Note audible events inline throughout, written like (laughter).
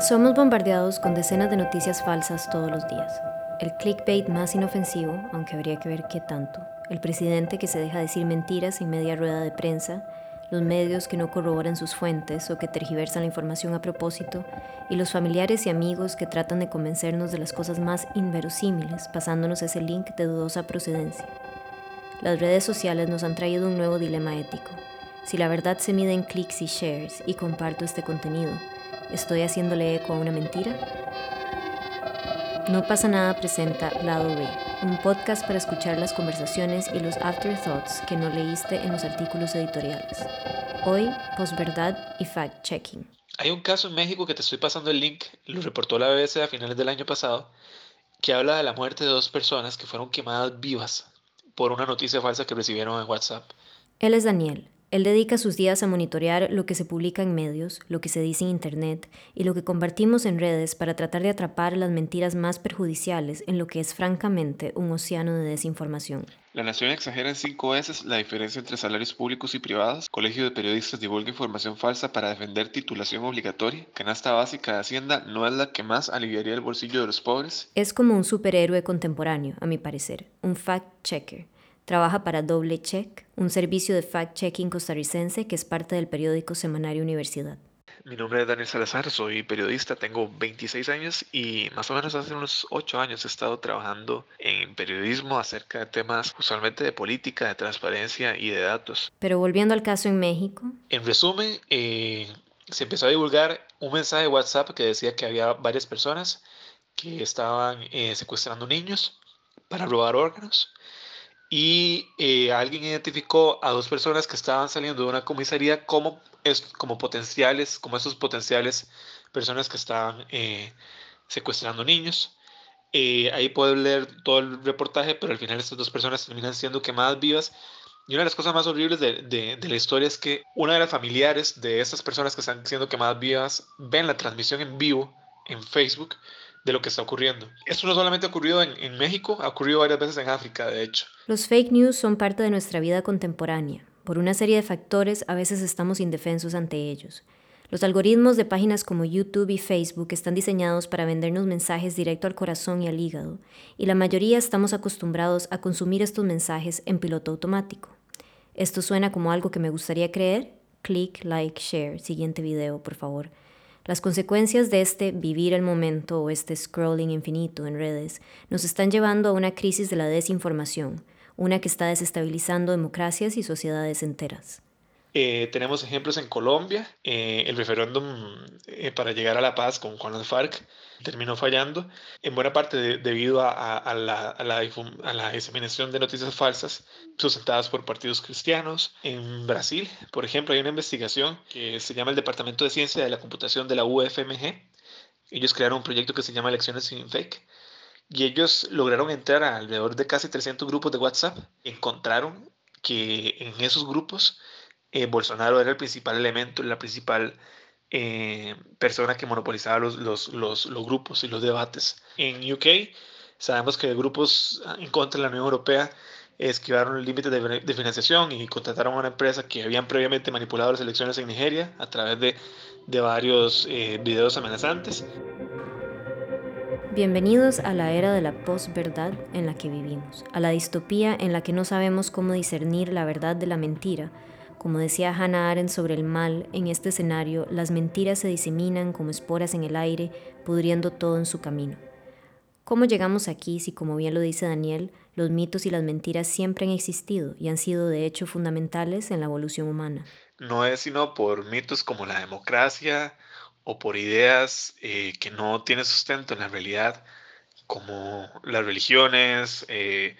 Somos bombardeados con decenas de noticias falsas todos los días. El clickbait más inofensivo, aunque habría que ver qué tanto. El presidente que se deja decir mentiras en media rueda de prensa. Los medios que no corroboran sus fuentes o que tergiversan la información a propósito. Y los familiares y amigos que tratan de convencernos de las cosas más inverosímiles, pasándonos ese link de dudosa procedencia. Las redes sociales nos han traído un nuevo dilema ético. Si la verdad se mide en clics y shares y comparto este contenido, ¿Estoy haciéndole eco a una mentira? No pasa nada presenta Lado B, un podcast para escuchar las conversaciones y los afterthoughts que no leíste en los artículos editoriales. Hoy, posverdad y fact-checking. Hay un caso en México que te estoy pasando el link, lo reportó la BBC a finales del año pasado, que habla de la muerte de dos personas que fueron quemadas vivas por una noticia falsa que recibieron en WhatsApp. Él es Daniel, él dedica sus días a monitorear lo que se publica en medios, lo que se dice en Internet y lo que compartimos en redes para tratar de atrapar las mentiras más perjudiciales en lo que es francamente un océano de desinformación. La Nación exagera en cinco veces la diferencia entre salarios públicos y privados. Colegio de Periodistas divulga información falsa para defender titulación obligatoria. Canasta básica de Hacienda no es la que más aliviaría el bolsillo de los pobres. Es como un superhéroe contemporáneo, a mi parecer, un fact-checker Trabaja para Doble Check, un servicio de fact-checking costarricense que es parte del periódico Semanario Universidad. Mi nombre es Daniel Salazar, soy periodista, tengo 26 años y más o menos hace unos 8 años he estado trabajando en periodismo acerca de temas usualmente de política, de transparencia y de datos. Pero volviendo al caso en México. En resumen, eh, se empezó a divulgar un mensaje de WhatsApp que decía que había varias personas que estaban eh, secuestrando niños para robar órganos y eh, alguien identificó a dos personas que estaban saliendo de una comisaría como, es, como potenciales, como esos potenciales personas que estaban eh, secuestrando niños. Eh, ahí pueden leer todo el reportaje, pero al final estas dos personas terminan siendo quemadas vivas. Y una de las cosas más horribles de, de, de la historia es que una de las familiares de estas personas que están siendo quemadas vivas ven la transmisión en vivo en Facebook de lo que está ocurriendo. Esto no solamente ha ocurrido en, en, México, ha ocurrido varias veces en África, de hecho. Los fake news son parte de nuestra vida contemporánea. Por una serie de factores, a veces estamos indefensos ante ellos. Los algoritmos de páginas como YouTube y Facebook están diseñados para vendernos mensajes directo al corazón y al hígado, y la mayoría estamos acostumbrados a consumir estos mensajes en piloto automático. ¿Esto suena como algo que me gustaría creer? Click, like, share. Siguiente video, por favor. Las consecuencias de este vivir el momento o este scrolling infinito en redes nos están llevando a una crisis de la desinformación, una que está desestabilizando democracias y sociedades enteras. Eh, tenemos ejemplos en Colombia, eh, el referéndum eh, para llegar a la paz con, con las FARC terminó fallando, en buena parte debido a, a, la, a, la, a, la, diseminación de noticias falsas sustentadas por partidos cristianos. En Brasil, por ejemplo, hay una investigación que se llama el Departamento de Ciencia de la Computación de la UFMG. Ellos crearon un proyecto que se llama Elecciones sin Fake. Y ellos lograron entrar a alrededor de casi 300 grupos de WhatsApp. Encontraron que en esos grupos eh, Bolsonaro era el principal elemento, la principal eh, persona que monopolizaba los, los, los, los, grupos y los debates. En UK sabemos que grupos en contra de la Unión Europea esquivaron el límite de, de, financiación y contrataron a una empresa que habían previamente manipulado las elecciones en Nigeria a través de, de varios eh, videos amenazantes. Bienvenidos a la era de la posverdad en la que vivimos, a la distopía en la que no sabemos cómo discernir la verdad de la mentira como decía Hannah Arendt sobre el mal, en este escenario las mentiras se diseminan como esporas en el aire, pudriendo todo en su camino. ¿Cómo llegamos aquí si, como bien lo dice Daniel, los mitos y las mentiras siempre han existido y han sido de hecho fundamentales en la evolución humana? No es sino por mitos como la democracia o por ideas eh, que no tienen sustento en la realidad, como las religiones, eh,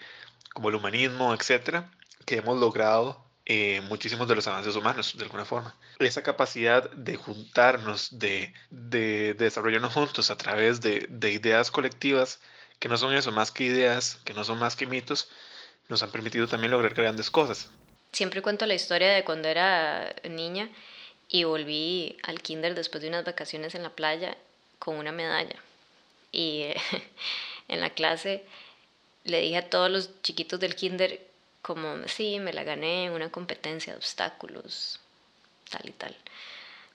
como el humanismo, etcétera, que hemos logrado eh, muchísimos de los avances humanos, de alguna forma. Esa capacidad de juntarnos, de, de, desarrollarnos juntos a través de, de, ideas colectivas, que no son eso, más que ideas, que no son más que mitos, nos han permitido también lograr grandes cosas. Siempre cuento la historia de cuando era niña y volví al kinder después de unas vacaciones en la playa con una medalla. Y (laughs) en la clase le dije a todos los chiquitos del kinder como, sí, me la gané en una competencia de obstáculos, tal y tal.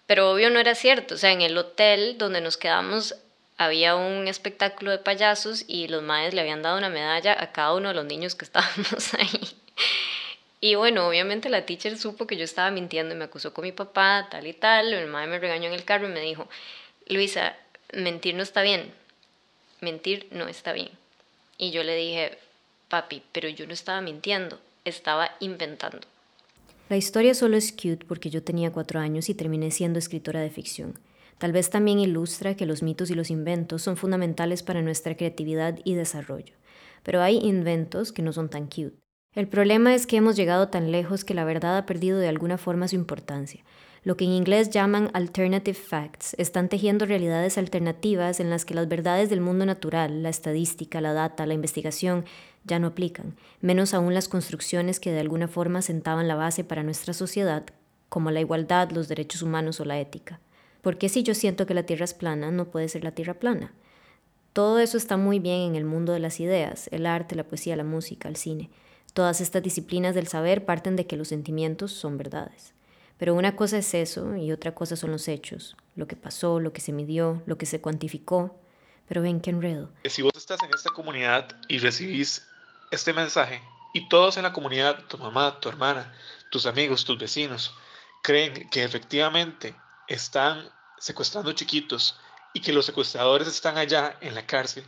Pero obvio no era cierto, o sea, en el hotel donde nos quedamos había un espectáculo de payasos y los maes le habían dado una medalla a cada uno de los niños que (laughs) estábamos ahí. Y bueno, obviamente la teacher supo que yo estaba mintiendo y me acusó con mi papá, tal y tal. Mi madre me regañó en el carro y me dijo, Luisa, mentir no está bien. Mentir no está bien. Y yo le dije, papi, pero yo no estaba mintiendo, estaba inventando. La historia solo es cute porque yo tenía cuatro años y terminé siendo escritora de ficción. Tal vez también ilustra que los mitos y los inventos son fundamentales para nuestra creatividad y desarrollo. Pero hay inventos que no son tan cute. El problema es que hemos llegado tan lejos que la verdad ha perdido de alguna forma su importancia. Lo que en inglés llaman alternative facts están tejiendo realidades alternativas en las que las verdades del mundo natural, la estadística, la data, la investigación, ya no aplican, menos aún las construcciones que de alguna forma sentaban la base para nuestra sociedad, como la igualdad, los derechos humanos o la ética. Porque si yo siento que la Tierra es plana, no puede ser la Tierra plana. Todo eso está muy bien en el mundo de las ideas, el arte, la poesía, la música, el cine. Todas estas disciplinas del saber parten de que los sentimientos son verdades. Pero una cosa es eso y otra cosa son los hechos, lo que pasó, lo que se midió, lo que se cuantificó. Pero ven qué enredo. Si vos estás en esta comunidad y recibís este mensaje y todos en la comunidad, tu mamá, tu hermana, tus amigos, tus vecinos, creen que efectivamente están secuestrando chiquitos y que los secuestradores están allá en la cárcel,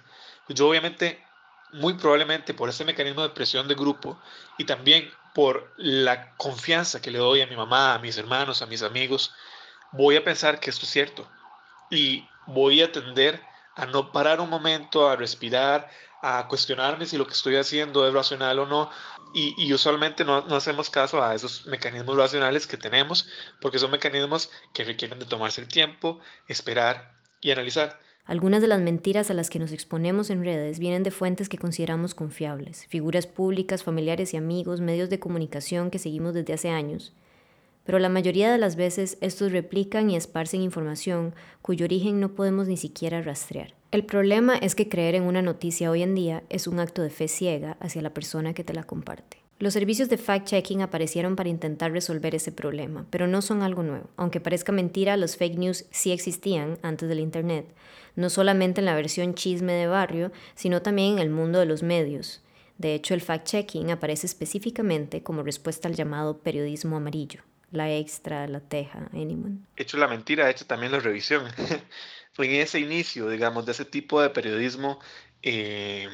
pues yo obviamente muy probablemente por ese mecanismo de presión de grupo y también por la confianza que le doy a mi mamá, a mis hermanos, a mis amigos, voy a pensar que esto es cierto y voy a tender a no parar un momento, a respirar, a cuestionarme si lo que estoy haciendo es racional o no. Y, y usualmente no, no, hacemos caso a esos mecanismos racionales que tenemos, porque son mecanismos que requieren de tomarse el tiempo, esperar y analizar. Algunas de las mentiras a las que nos exponemos en redes vienen de fuentes que consideramos confiables, figuras públicas, familiares y amigos, medios de comunicación que seguimos desde hace años. Pero la mayoría de las veces estos replican y esparcen información cuyo origen no podemos ni siquiera rastrear. El problema es que creer en una noticia hoy en día es un acto de fe ciega hacia la persona que te la comparte. Los servicios de fact-checking aparecieron para intentar resolver ese problema, pero no son algo nuevo. Aunque parezca mentira, los fake news sí existían antes del Internet, no solamente en la versión chisme de barrio, sino también en el mundo de los medios. De hecho, el fact-checking aparece específicamente como respuesta al llamado periodismo amarillo, la extra, la teja, anyone. Hecho la mentira, hecho también la revisión. (laughs) En ese inicio, digamos, de ese tipo de periodismo eh,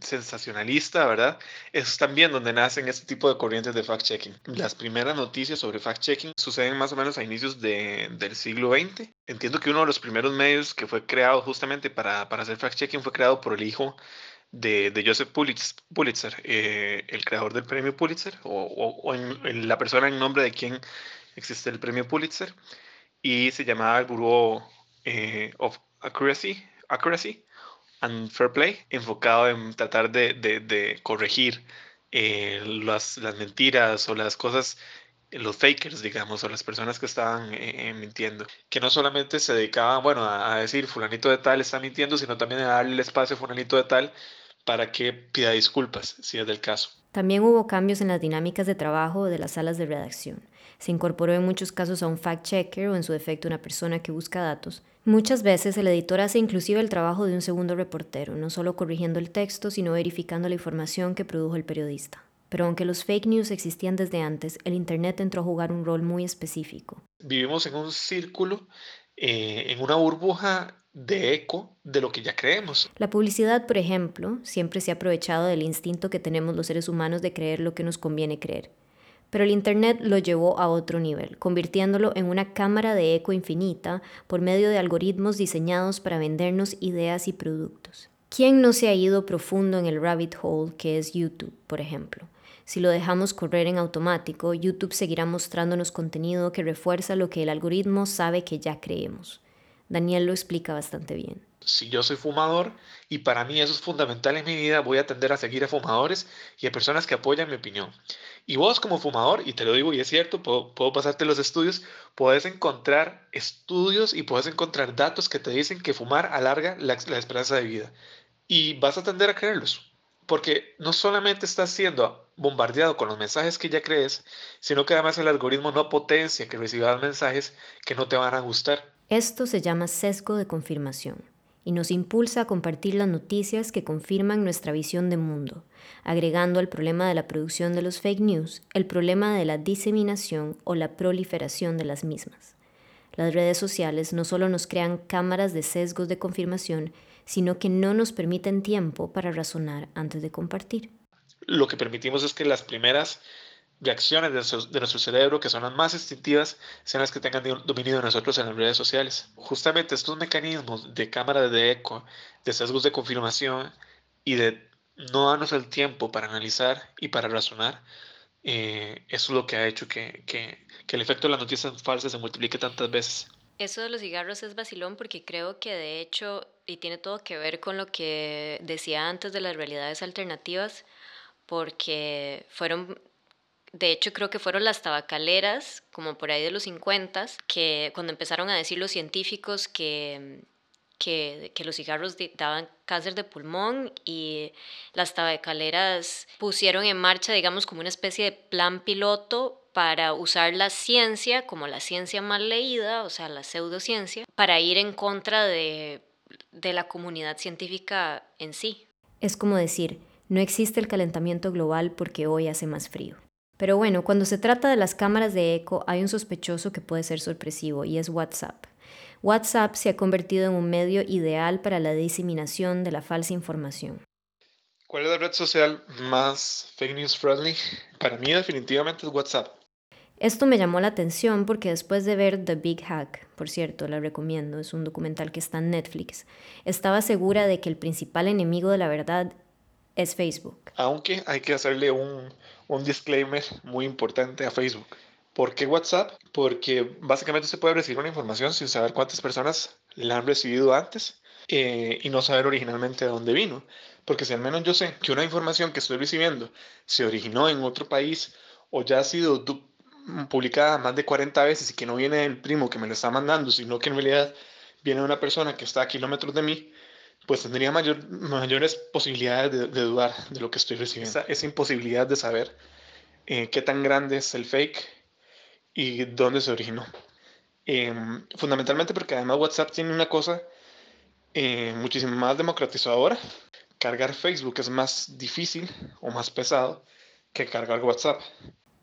sensacionalista, ¿verdad? Es también donde nacen este tipo de corrientes de fact-checking. Las primeras noticias sobre fact-checking suceden más o menos a inicios de, del siglo XX. Entiendo que uno de los primeros medios que fue creado justamente para, para hacer fact-checking fue creado por el hijo de, de Joseph Pulitzer, eh, el creador del premio Pulitzer, o, o, en, la persona en nombre de quien existe el premio Pulitzer, y se llamaba el Bureau eh, of Accuracy, Accuracy and Fair Play, enfocado en tratar de, de, de corregir eh, las, las, mentiras o las cosas, los fakers, digamos, o las personas que estaban eh, eh, mintiendo, que no solamente se dedicaban, bueno, a, a, decir fulanito de tal está mintiendo, sino también a darle el espacio a fulanito de tal para que pida disculpas, si es del caso. También hubo cambios en las dinámicas de trabajo de las salas de redacción. Se incorporó en muchos casos a un fact-checker o en su defecto una persona que busca datos, Muchas veces el editor hace inclusive el trabajo de un segundo reportero, no solo corrigiendo el texto, sino verificando la información que produjo el periodista. Pero aunque los fake news existían desde antes, el Internet entró a jugar un rol muy específico. Vivimos en un círculo, eh, en una burbuja de eco de lo que ya creemos. La publicidad, por ejemplo, siempre se ha aprovechado del instinto que tenemos los seres humanos de creer lo que nos conviene creer. Pero el Internet lo llevó a otro nivel, convirtiéndolo en una cámara de eco infinita por medio de algoritmos diseñados para vendernos ideas y productos. ¿Quién no se ha ido profundo en el rabbit hole que es YouTube, por ejemplo? Si lo dejamos correr en automático, YouTube seguirá mostrándonos contenido que refuerza lo que el algoritmo sabe que ya creemos. Daniel lo explica bastante bien. Si yo soy fumador y para mí eso es fundamental en mi vida, voy a tender a seguir a fumadores y a personas que apoyan mi opinión. Y vos como fumador, y te lo digo y es cierto, puedo, pasarte los estudios, puedes encontrar estudios y puedes encontrar datos que te dicen que fumar alarga la, la esperanza de vida. Y vas a tender a creerlos, porque no solamente estás siendo bombardeado con los mensajes que ya crees, sino que además el algoritmo no potencia que recibas mensajes que no te van a gustar. Esto se llama sesgo de confirmación y nos impulsa a compartir las noticias que confirman nuestra visión de mundo, agregando al problema de la producción de los fake news el problema de la diseminación o la proliferación de las mismas. Las redes sociales no solo nos crean cámaras de sesgos de confirmación, sino que no nos permiten tiempo para razonar antes de compartir. Lo que permitimos es que las primeras reacciones de nuestro, cerebro, que son las más instintivas, sean las que tengan dominio de nosotros en las redes sociales. Justamente estos mecanismos de cámara de eco, de sesgos de confirmación y de no darnos el tiempo para analizar y para razonar, eh, eso es lo que ha hecho que, que, que el efecto de las noticias falsas se multiplique tantas veces. Eso de los cigarros es vacilón porque creo que de hecho, y tiene todo que ver con lo que decía antes de las realidades alternativas, porque fueron de hecho, creo que fueron las tabacaleras, como por ahí de los 50, que cuando empezaron a decir los científicos que, que, que, los cigarros daban cáncer de pulmón y las tabacaleras pusieron en marcha, digamos, como una especie de plan piloto para usar la ciencia, como la ciencia mal leída, o sea, la pseudociencia, para ir en contra de, de la comunidad científica en sí. Es como decir, no existe el calentamiento global porque hoy hace más frío. Pero bueno, cuando se trata de las cámaras de eco hay un sospechoso que puede ser sorpresivo y es WhatsApp. WhatsApp se ha convertido en un medio ideal para la diseminación de la falsa información. ¿Cuál es la red social más fake news friendly? Para mí definitivamente es WhatsApp. Esto me llamó la atención porque después de ver The Big Hack, por cierto, la recomiendo, es un documental que está en Netflix, estaba segura de que el principal enemigo de la verdad es Facebook. Aunque hay que hacerle un, un disclaimer muy importante a Facebook. ¿Por qué WhatsApp? Porque básicamente se puede recibir una información sin saber cuántas personas la han recibido antes eh, y no saber originalmente de dónde vino. Porque si al menos yo sé que una información que estoy recibiendo se originó en otro país o ya ha sido publicada más de 40 veces y que no viene el primo que me lo está mandando, sino que en realidad viene una persona que está a kilómetros de mí, pues tendría mayor, mayores posibilidades de, dudar de lo que estoy recibiendo. Esa, imposibilidad de saber eh, qué tan grande es el fake y dónde se originó. Em, fundamentalmente porque además WhatsApp tiene una cosa eh, muchísimo más democratizadora. Cargar Facebook es más difícil o más pesado que cargar WhatsApp.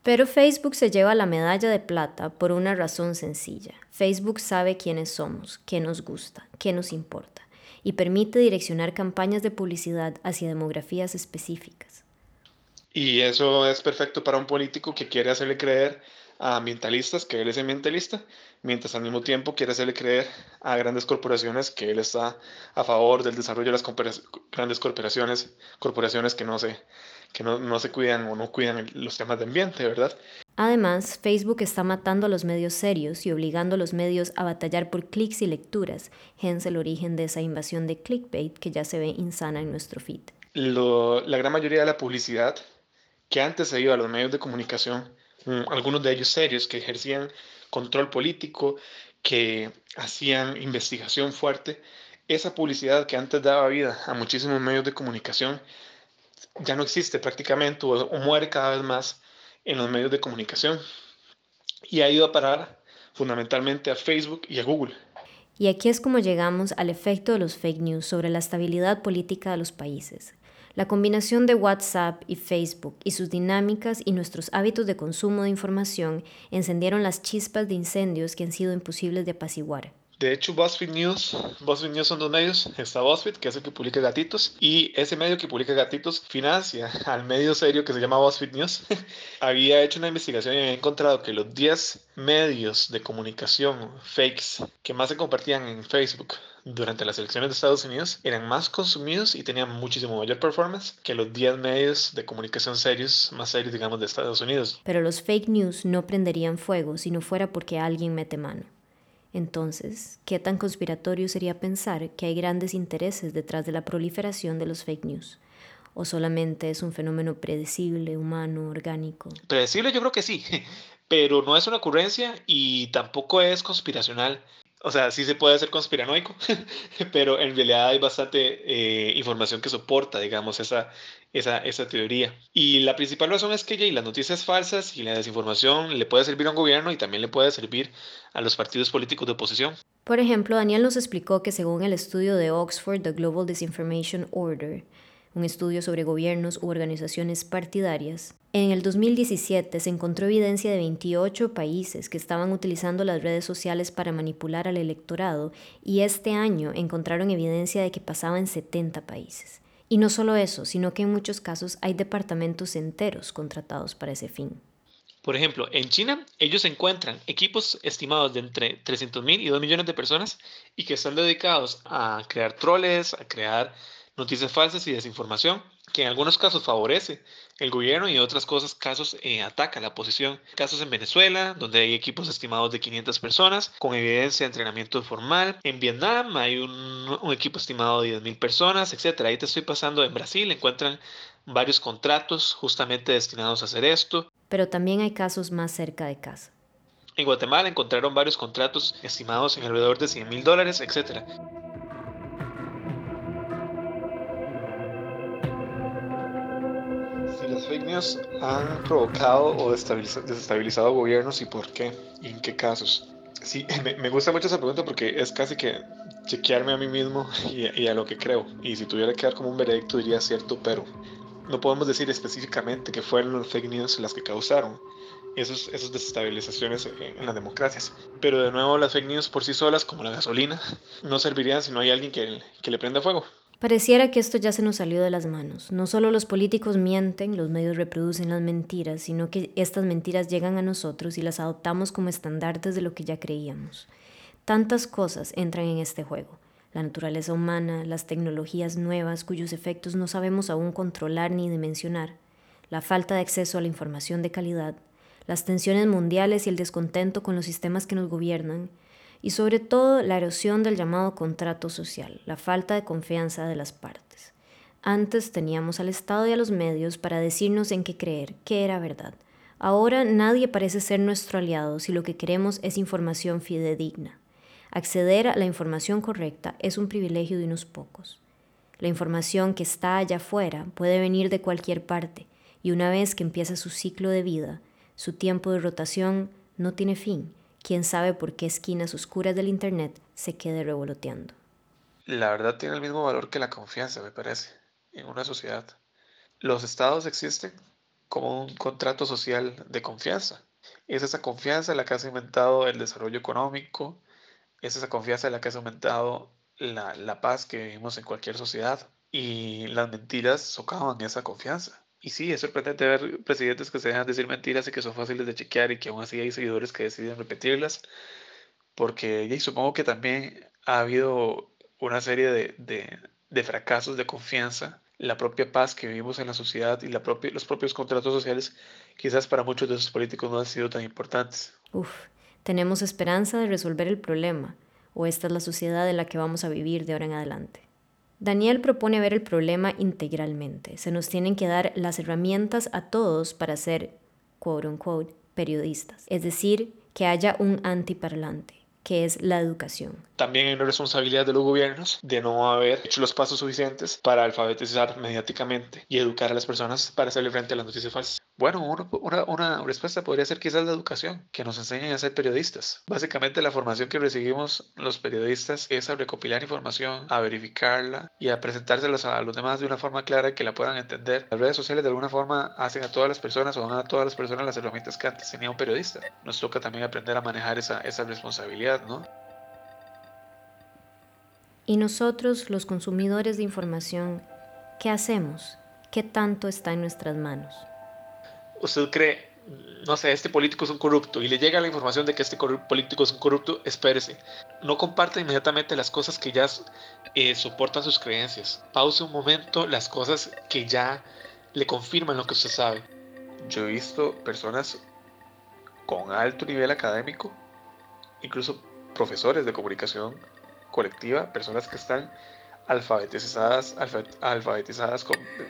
Pero Facebook se lleva la medalla de plata por una razón sencilla. Facebook sabe quiénes somos, qué nos gusta, qué nos importa y permite direccionar campañas de publicidad hacia demografías específicas. Y eso es perfecto para un político que quiere hacerle creer a ambientalistas que él es ambientalista, mientras al mismo tiempo quiere hacerle creer a grandes corporaciones que él está a favor del desarrollo de las grandes corporaciones, corporaciones que no se, que no, no se cuidan o no cuidan los temas de ambiente, ¿verdad? Además, Facebook está matando a los medios serios y obligando a los medios a batallar por clics y lecturas, hence el origen de esa invasión de clickbait que ya se ve insana en nuestro feed. la gran mayoría de la publicidad que antes se iba a los medios de comunicación, mm, algunos de ellos serios, que ejercían control político, que hacían investigación fuerte, esa publicidad que antes daba vida a muchísimos medios de comunicación ya no existe prácticamente o muere cada vez más en los medios de comunicación y ha ido a parar fundamentalmente a Facebook y a Google. Y aquí es como llegamos al efecto de los fake news sobre la estabilidad política de los países. La combinación de WhatsApp y Facebook y sus dinámicas y nuestros hábitos de consumo de información encendieron las chispas de incendios que han sido imposibles de apaciguar. De hecho, BuzzFeed News, BuzzFeed News son dos medios. Está BuzzFeed, que es el que publica gatitos, y ese medio que publica gatitos financia al medio serio que se llama BuzzFeed News. (laughs) había hecho una investigación y había encontrado que los 10 medios de comunicación fakes que más se compartían en Facebook durante las elecciones de Estados Unidos eran más consumidos y tenían muchísimo mayor performance que los 10 medios de comunicación serios, más serios, digamos, de Estados Unidos. Pero los fake news no prenderían fuego si no fuera porque alguien mete mano. Entonces, ¿qué tan conspiratorio sería pensar que hay grandes intereses detrás de la proliferación de los fake news? ¿O solamente es un fenómeno predecible, humano, orgánico? Predecible yo creo que sí, (laughs) pero no es una ocurrencia y tampoco es conspiracional. O sea, sí se puede hacer conspiranoico, (laughs) pero en realidad hay bastante eh, información que soporta, digamos, esa, esa, esa teoría. Y la principal razón es que ya, y las noticias falsas y la desinformación le puede servir a un gobierno y también le puede servir a los partidos políticos de oposición. Por ejemplo, Daniel nos explicó que según el estudio de Oxford, The Global Disinformation Order, un estudio sobre gobiernos u organizaciones partidarias, en el 2017 se encontró evidencia de 28 países que estaban utilizando las redes sociales para manipular al electorado y este año encontraron evidencia de que pasaba en 70 países. Y no solo eso, sino que en muchos casos hay departamentos enteros contratados para ese fin. Por ejemplo, en China ellos encuentran equipos estimados de entre 300.000 y 2 millones de personas y que están dedicados a crear troles, a crear noticias falsas y desinformación, que en algunos casos favorece el gobierno y en otros casos, casos eh, ataca la oposición. Casos en Venezuela, donde hay equipos estimados de 500 personas, con evidencia de entrenamiento formal. En Vietnam hay un, equipo estimado de 10.000 personas, etc. Ahí te estoy pasando. En Brasil encuentran varios contratos justamente destinados a hacer esto. Pero también hay casos más cerca de casa. En Guatemala encontraron varios contratos estimados en alrededor de 100 mil dólares, etc. fake news han provocado o desestabilizado gobiernos y por qué y en qué casos? Sí, (laughs) me, gusta mucho esa pregunta porque es casi que chequearme a mí mismo y, a lo que creo. Y si tuviera que dar como un veredicto diría cierto, pero no podemos decir específicamente que fueron los fake news las que causaron esos, esas desestabilizaciones en, en, las democracias. Pero de nuevo las fake news por sí solas, como la gasolina, no servirían si no hay alguien que, que le prenda fuego. Pareciera que esto ya se nos salió de las manos. No solo los políticos mienten, los medios reproducen las mentiras, sino que estas mentiras llegan a nosotros y las adoptamos como estandartes de lo que ya creíamos. Tantas cosas entran en este juego. La naturaleza humana, las tecnologías nuevas cuyos efectos no sabemos aún controlar ni dimensionar, la falta de acceso a la información de calidad, las tensiones mundiales y el descontento con los sistemas que nos gobiernan, y sobre todo la erosión del llamado contrato social, la falta de confianza de las partes. Antes teníamos al Estado y a los medios para decirnos en qué creer, qué era verdad. Ahora nadie parece ser nuestro aliado si lo que queremos es información fidedigna. Acceder a la información correcta es un privilegio de unos pocos. La información que está allá afuera puede venir de cualquier parte y una vez que empieza su ciclo de vida, su tiempo de rotación no tiene fin quién sabe por qué esquinas oscuras del Internet se quede revoloteando. La verdad tiene el mismo valor que la confianza, me parece, en una sociedad. Los estados existen como un contrato social de confianza. Es esa confianza la que ha inventado el desarrollo económico, es esa confianza la que ha aumentado la, la paz que vivimos en cualquier sociedad. Y las mentiras socavan esa confianza. Y sí, es sorprendente ver presidentes que se dejan decir mentiras y que son fáciles de chequear y que aún así hay seguidores que deciden repetirlas, porque y supongo que también ha habido una serie de, de, de, fracasos de confianza, la propia paz que vivimos en la sociedad y la propia, los propios contratos sociales, quizás para muchos de esos políticos no han sido tan importantes. Uf, tenemos esperanza de resolver el problema, o esta es la sociedad en la que vamos a vivir de ahora en adelante. Daniel propone ver el problema integralmente. Se nos tienen que dar las herramientas a todos para ser, quote unquote, periodistas. Es decir, que haya un antiparlante que es la educación. También hay una responsabilidad de los gobiernos de no haber hecho los pasos suficientes para alfabetizar mediáticamente y educar a las personas para hacerle frente a las noticias falsas. Bueno, una, una, respuesta podría ser quizás la educación, que nos enseñen a ser periodistas. Básicamente la formación que recibimos los periodistas es a recopilar información, a verificarla y a presentárselas a los demás de una forma clara que la puedan entender. Las redes sociales de alguna forma hacen a todas las personas o dan a todas las personas las herramientas que antes tenía un periodista. Nos toca también aprender a manejar esa, esa responsabilidad, ¿no? Y nosotros, los consumidores de información, ¿qué hacemos? ¿Qué tanto está en nuestras manos? Usted cree, no sé, este político es un corrupto y le llega la información de que este político es un corrupto, espérese. No comparte inmediatamente las cosas que ya eh, soportan sus creencias. Pause un momento las cosas que ya le confirman lo que usted sabe. Yo he visto personas con alto nivel académico, incluso profesores de comunicación colectiva, personas que están alfabetizadas, alfabetizadas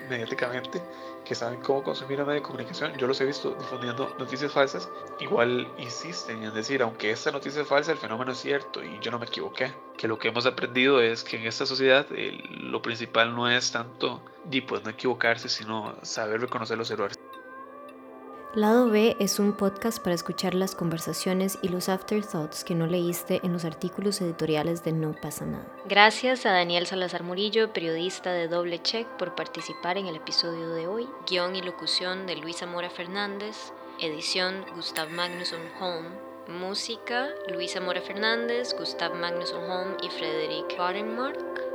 mediáticamente, que saben cómo consumir la medio de comunicación. Yo los he visto difundiendo noticias falsas. Igual insisten en decir, aunque esta noticia es falsa, el fenómeno es cierto y yo no me equivoqué. Que lo que hemos aprendido es que en esta sociedad lo principal no es tanto y pues no equivocarse, sino saber reconocer los errores. Lado B es un podcast para escuchar las conversaciones y los afterthoughts que no leíste en los artículos editoriales de No pasa nada. Gracias a Daniel Salazar Murillo, periodista de Doble Check, por participar en el episodio de hoy. Guión y locución de Luisa Mora Fernández. Edición Gustav Magnusson Holm. Música Luisa Mora Fernández, Gustav Magnusson Holm y Frederick Barenmark.